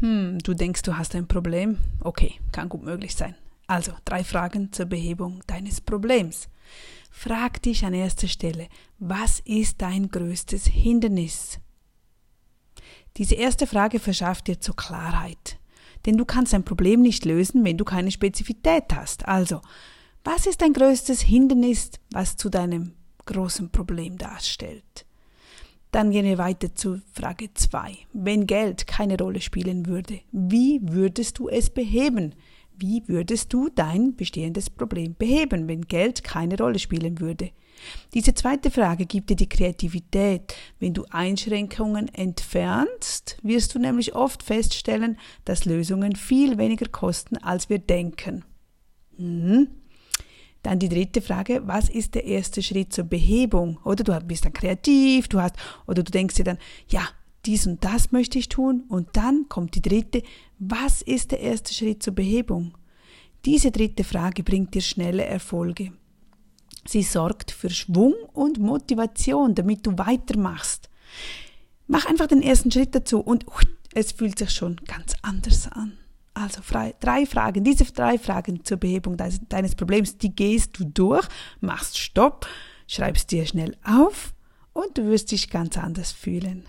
Hm, du denkst, du hast ein Problem? Okay, kann gut möglich sein. Also, drei Fragen zur Behebung deines Problems. Frag dich an erster Stelle, was ist dein größtes Hindernis? Diese erste Frage verschafft dir zur Klarheit. Denn du kannst ein Problem nicht lösen, wenn du keine Spezifität hast. Also, was ist dein größtes Hindernis, was zu deinem großen Problem darstellt? Dann gehen wir weiter zu Frage 2. Wenn Geld keine Rolle spielen würde, wie würdest du es beheben? Wie würdest du dein bestehendes Problem beheben, wenn Geld keine Rolle spielen würde? Diese zweite Frage gibt dir die Kreativität. Wenn du Einschränkungen entfernst, wirst du nämlich oft feststellen, dass Lösungen viel weniger kosten, als wir denken. Hm. Dann die dritte Frage, was ist der erste Schritt zur Behebung? Oder du bist dann kreativ, du hast, oder du denkst dir dann, ja, dies und das möchte ich tun. Und dann kommt die dritte, was ist der erste Schritt zur Behebung? Diese dritte Frage bringt dir schnelle Erfolge. Sie sorgt für Schwung und Motivation, damit du weitermachst. Mach einfach den ersten Schritt dazu und es fühlt sich schon ganz anders an. Also drei Fragen, diese drei Fragen zur Behebung deines Problems, die gehst du durch, machst Stopp, schreibst dir schnell auf und du wirst dich ganz anders fühlen.